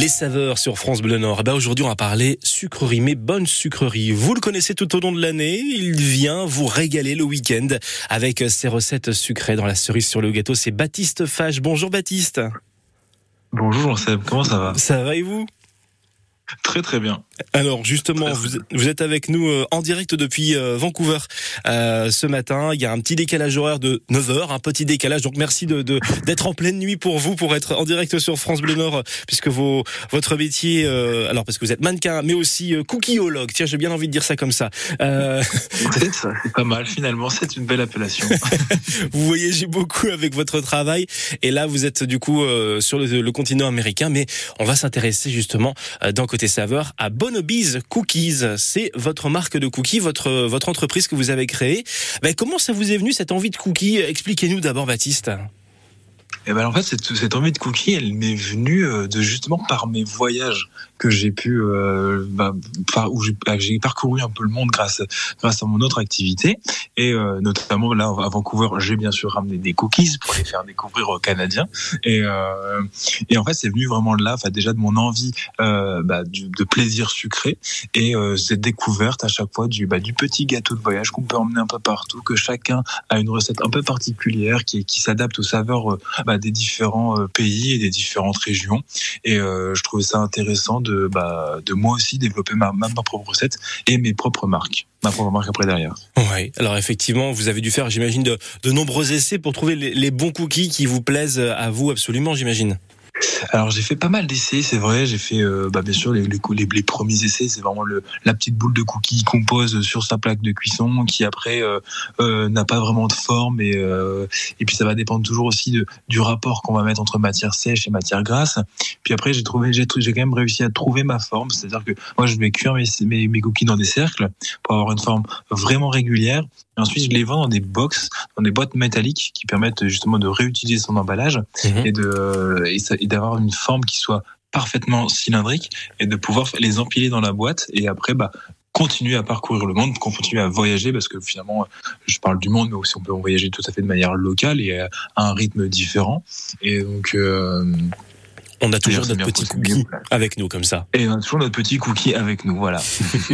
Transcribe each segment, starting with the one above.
Les saveurs sur France Bleu Nord. Eh ben aujourd'hui, on va parler sucrerie, mais bonne sucrerie. Vous le connaissez tout au long de l'année. Il vient vous régaler le week-end avec ses recettes sucrées dans la cerise sur le gâteau. C'est Baptiste Fage. Bonjour Baptiste. Bonjour Seb, comment ça va? Ça va et vous? Très très bien. Alors justement, vous, êtes avec nous euh, en direct depuis euh, Vancouver euh, ce matin. Il y a un petit décalage horaire de 9 heures, un petit décalage. Donc merci de d'être en pleine nuit pour vous, pour être en direct sur France Bleu Nord, puisque vos, votre métier, alors parce que vous êtes mannequin, mais aussi cookieologue. Tiens, j'ai bien envie de dire ça comme ça. C'est pas mal finalement. C'est une belle appellation. vous voyagez beaucoup avec votre travail, et là vous êtes du coup sur le, le, continent américain, mais on va s'intéresser justement d'un côté saveur à Bonobi's Cookies. C'est votre marque de cookies, votre, votre entreprise que vous avez créée. Ben, comment ça vous est venu cette envie de cookies? Expliquez-nous d'abord, Baptiste. Et eh ben en fait cette, cette envie de cookies, elle m'est venue euh, de justement par mes voyages que j'ai pu, euh, bah, où bah, j'ai parcouru un peu le monde grâce grâce à mon autre activité. Et euh, notamment là à Vancouver, j'ai bien sûr ramené des cookies pour les faire découvrir aux Canadiens. Et euh, et en fait c'est venu vraiment de là, enfin déjà de mon envie bah, du, de plaisir sucré et euh, cette découverte à chaque fois du bah, du petit gâteau de voyage qu'on peut emmener un peu partout, que chacun a une recette un peu particulière qui qui s'adapte aux saveurs bah, des différents euh, pays et des différentes régions. Et euh, je trouvais ça intéressant de, bah, de moi aussi développer ma, ma, propre recette et mes propres marques ma propre marque après derrière. Oui, alors effectivement, vous avez dû faire, j'imagine, de, de nombreux essais pour trouver les, les, bons cookies qui vous plaisent à vous absolument, j'imagine. Alors j'ai fait pas mal d'essais, c'est vrai. J'ai fait euh, bah, bien sûr les, les, les, premiers essais, c'est vraiment le, la petite boule de cookies qu'on pose sur sa plaque de cuisson, qui après euh, euh, n'a pas vraiment de forme et euh, et puis ça va dépendre toujours aussi de, du rapport qu'on va mettre entre matière sèche et matière grasse. Puis après j'ai trouvé, j'ai j'ai quand même réussi à trouver ma forme, c'est-à-dire que moi je vais cuire mes, mes cookies dans des cercles pour avoir une forme vraiment régulière et ensuite, je les vends dans des box, dans des boîtes métalliques qui permettent justement de réutiliser son emballage mhm. et de et d'avoir une forme qui soit parfaitement cylindrique et de pouvoir les empiler dans la boîte et après bah continuer à parcourir le monde, continuer à voyager parce que finalement je parle du monde mais aussi on peut voyager tout à fait de manière locale et à un rythme différent et donc euh, on a toujours notre petit cookie avec nous comme ça. Et on a toujours notre petit cookie avec nous, voilà.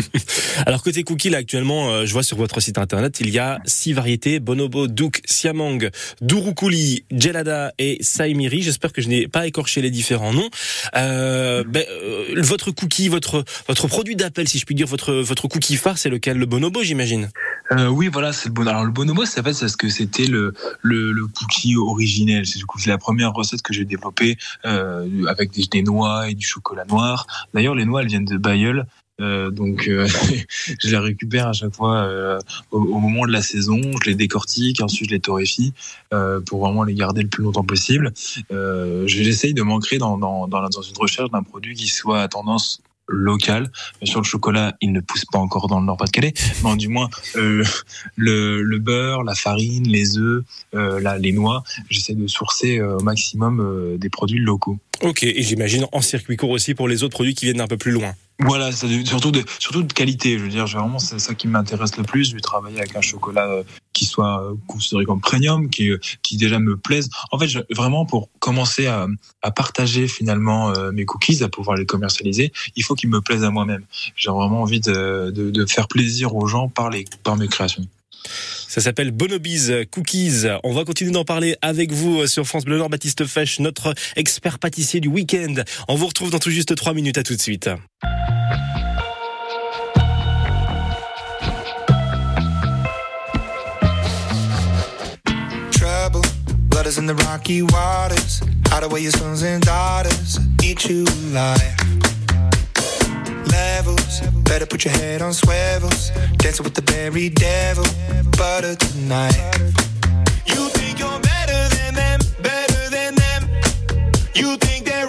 Alors côté cookie, là actuellement, euh, je vois sur votre site internet, il y a six variétés Bonobo, Douk, Siamang, Durukuli, Gelada et Saimiri. J'espère que je n'ai pas écorché les différents noms. Euh, ben, euh, votre cookie, votre votre produit d'appel, si je puis dire, votre votre cookie phare, c'est lequel? Le Bonobo, j'imagine. Euh, oui, voilà, c'est le bon. Alors le bonobo, ça fait c'est ce que c'était le, le, le cookie originel. C'est du coup c'est la première recette que j'ai développée euh, avec des, noix et du chocolat noir. D'ailleurs, les noix, elles viennent de Bayeul. Euh, donc euh, je les récupère à chaque fois euh, au, moment de la saison, je les décortique, ensuite je les torréfie pour vraiment les garder le plus longtemps possible. J'essaye de m'ancrer dans, dans, dans, dans une recherche d'un produit qui soit à tendance local. Sûr, le chocolat, il ne pousse pas encore dans le Nord-Pas-de-Calais, mais du moins euh, le, le, beurre, la farine, les œufs, euh, là, les noix. J'essaie de sourcer euh, au maximum euh, des produits locaux. Ok, et j'imagine en circuit court aussi pour les autres produits qui viennent un peu plus loin. Voilà, surtout de, qualité. Je veux dire, vraiment, c'est ça qui m'intéresse le plus. Je vais travailler avec un chocolat euh, qui soit euh, considéré comme premium, qui, euh, qui déjà me plaise. En fait, vraiment, pour commencer à, partager finalement mes cookies, à pouvoir les commercialiser, il faut qu'ils me plaisent à moi-même. J'ai vraiment envie de, de, faire plaisir aux gens par, les, par mes créations. Ça s'appelle Bonobi's Cookies. On va continuer d'en parler avec vous sur France Bleu Nord. Baptiste Fesch, notre expert pâtissier du week-end. On vous retrouve dans tout juste trois minutes. À tout de suite. In the rocky waters, hide away your sons and daughters, eat you alive. Levels, better put your head on swivels, dancing with the very devil, butter tonight. You think you're better than them, better than them. You think they're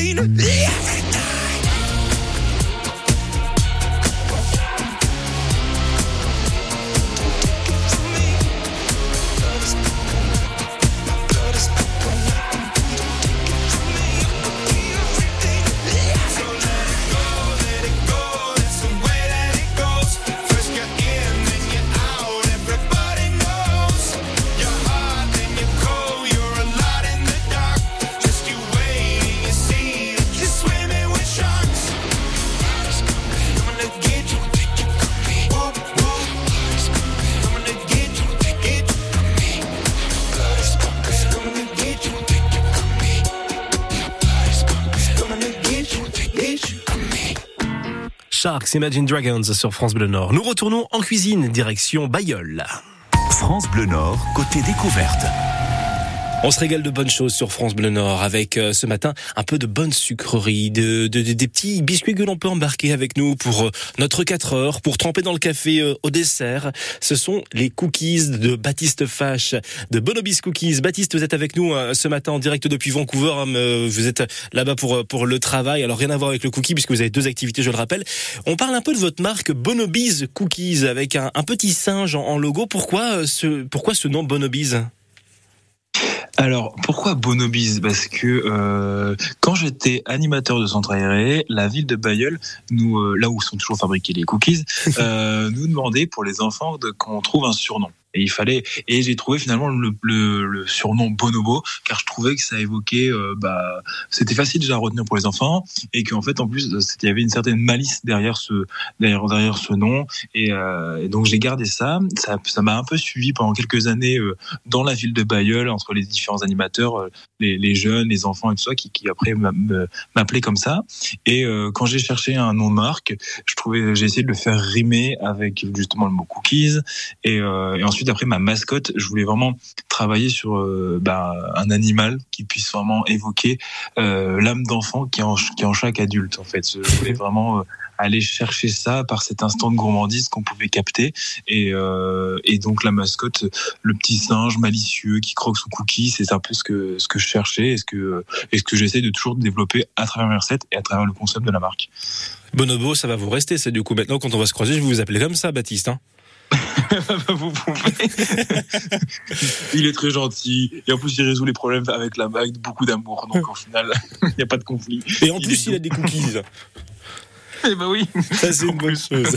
Sharks Imagine Dragons sur France Bleu Nord. Nous retournons en cuisine, direction Bayeul. France Bleu Nord, côté découverte. On se régale de bonnes choses sur France Bleu Nord avec euh, ce matin un peu de bonne sucrerie, de, de- de- des petits biscuits que l'on peut embarquer avec nous pour euh, notre 4 heures, pour tremper dans le café euh, au dessert. Ce sont les cookies de Baptiste Fache, de Bonobis Cookies. Baptiste, vous êtes avec nous euh, ce matin en direct depuis Vancouver. hein, euh, Vous êtes là-bas pour, pour le travail. Alors rien à voir avec le cookie puisque vous avez deux activités, je le rappelle. On parle un peu de votre marque Bonobis Cookies avec un, petit singe en, en logo. Pourquoi ce, pourquoi ce nom Bonobis? Alors, pourquoi Bonobis? Parce que euh, quand j'étais animateur de centre aéré, la ville de Bayeul, nous, euh, là où sont toujours fabriqués les cookies, euh, nous demandait pour les enfants de qu'on trouve un surnom. Et il fallait et j'ai trouvé finalement le, le, le surnom Bonobo car je trouvais que ça évoquait euh, bah c'était facile déjà à retenir pour les enfants et qu'en fait en plus il y avait une certaine malice derrière ce derrière derrière ce nom. Et, euh, donc j'ai gardé ça. Ça ça m'a un peu suivi pendant quelques années euh, dans la ville de Bayeul entre les différents animateurs euh, les, les jeunes les enfants et tout ça qui, qui après m'appelaient comme ça. Et euh, quand j'ai cherché un nom de marque je trouvais j'ai essayé de le faire rimer avec justement le mot cookies. Et, et ensuite après ma mascotte je voulais vraiment travailler sur euh, bah, un animal qui puisse vraiment évoquer euh, l'âme d'enfant qui est en, qui est en chaque adulte en fait je voulais vraiment euh, aller chercher ça par cet instant de gourmandise qu'on pouvait capter et, et donc la mascotte le petit singe malicieux qui croque son cookie c'est un peu ce que ce que je cherchais et ce que ce que j'essaie de toujours développer à travers mes recettes et à travers le concept de la marque Bonobo, ça va vous rester, c'est du coup. Maintenant, quand on va se croiser, je vais vous appeler comme ça, Baptiste. Hein vous pouvez. il est très gentil et en plus il résout les problèmes avec la avec beaucoup d'amour donc au final il n'y a pas de conflit Et en Il plus, il a des cookies. eh ben oui Ça, c'est une bonne chose.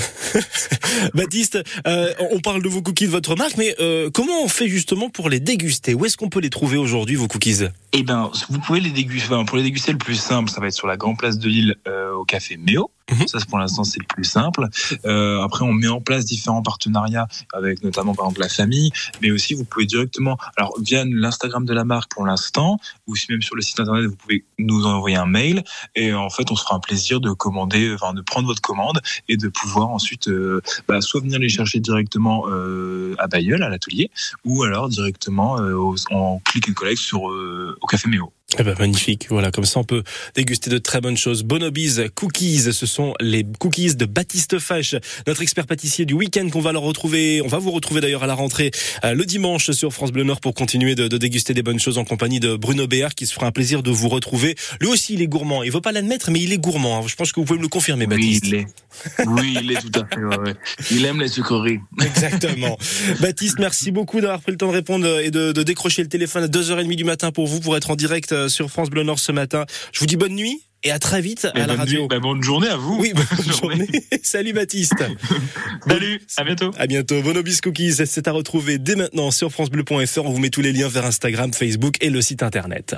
Baptiste, euh, on parle de vos cookies de votre marque, mais euh, comment on fait justement pour les déguster? Où est-ce qu'on peut les trouver aujourd'hui, vos cookies? Eh ben, vous pouvez les déguster. enfin, pour les déguster, le plus simple, ça va être sur la grande place de Lille euh, au café Méo. Mhm. Ça, pour l'instant, c'est le plus simple. Euh, après, on met en place différents partenariats avec notamment, par exemple, la famille, mais aussi vous pouvez directement, alors via l'Instagram de la marque pour l'instant, ou si même sur le site internet, vous pouvez nous envoyer un mail et en fait, on se fera un plaisir de commander, enfin, de prendre votre commande et de pouvoir ensuite, euh, bah, soit venir les chercher directement euh, à Bayeul, à l'atelier, ou alors directement euh, en click and collect sur euh, au café Méo. Eh ben, magnifique. Voilà, comme ça on peut déguster de très bonnes choses. Bonobis Cookies, ce sont les cookies de Baptiste Fache, notre expert pâtissier du week-end qu'on va leur retrouver. On va vous retrouver d'ailleurs à la rentrée euh, le dimanche sur France Bleu Nord pour continuer de, de, déguster des bonnes choses en compagnie de Bruno Béard qui se fera un plaisir de vous retrouver. Lui aussi, il est gourmand. Il veut pas l'admettre, mais il est gourmand. Je pense que vous pouvez me le confirmer, Baptiste. Oui, il est. Oui, il est tout à fait. Ouais. Il aime les sucreries. Exactement. Baptiste, merci beaucoup d'avoir pris le temps de répondre et de, de décrocher le téléphone à 2h30 du matin pour vous, pour être en direct sur France Bleu Nord ce matin. Je vous dis bonne nuit et à très vite à la radio. nuit. Bah, bonne journée à vous. Oui, bonne journée. Salut Baptiste. Salut, à bientôt. À bientôt. Bonobis Cookies, c'est à retrouver dès maintenant sur francebleu.fr. On vous met tous les liens vers Instagram, Facebook et le site internet.